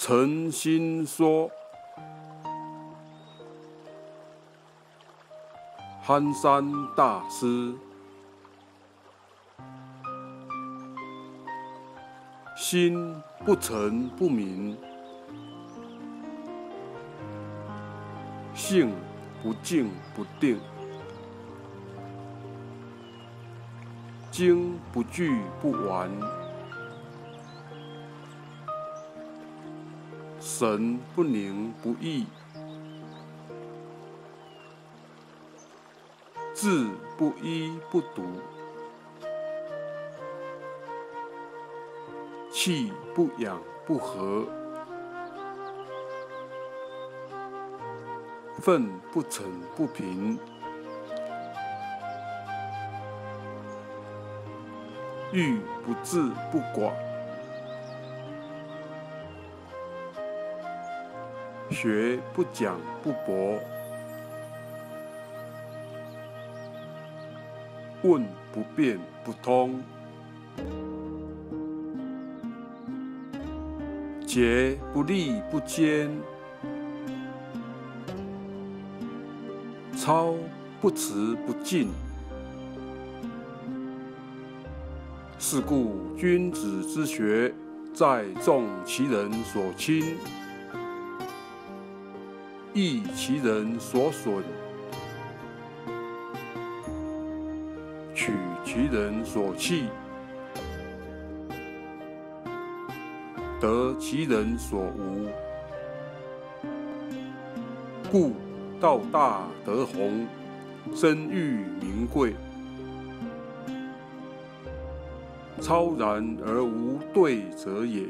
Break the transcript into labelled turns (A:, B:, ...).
A: 诚心说，憨山大师，心不诚不明，性不静不定，经不具不完。神不宁不义，志不一不独，气不养不和，愤不成不平，欲不治不寡。学不讲不博，问不辩不通，结不立不坚，操不辞不进。是故君子之学，在众其人所亲。益其人所损，取其人所弃，得其人所无。故道大德宏，身欲名贵，超然而无对者也。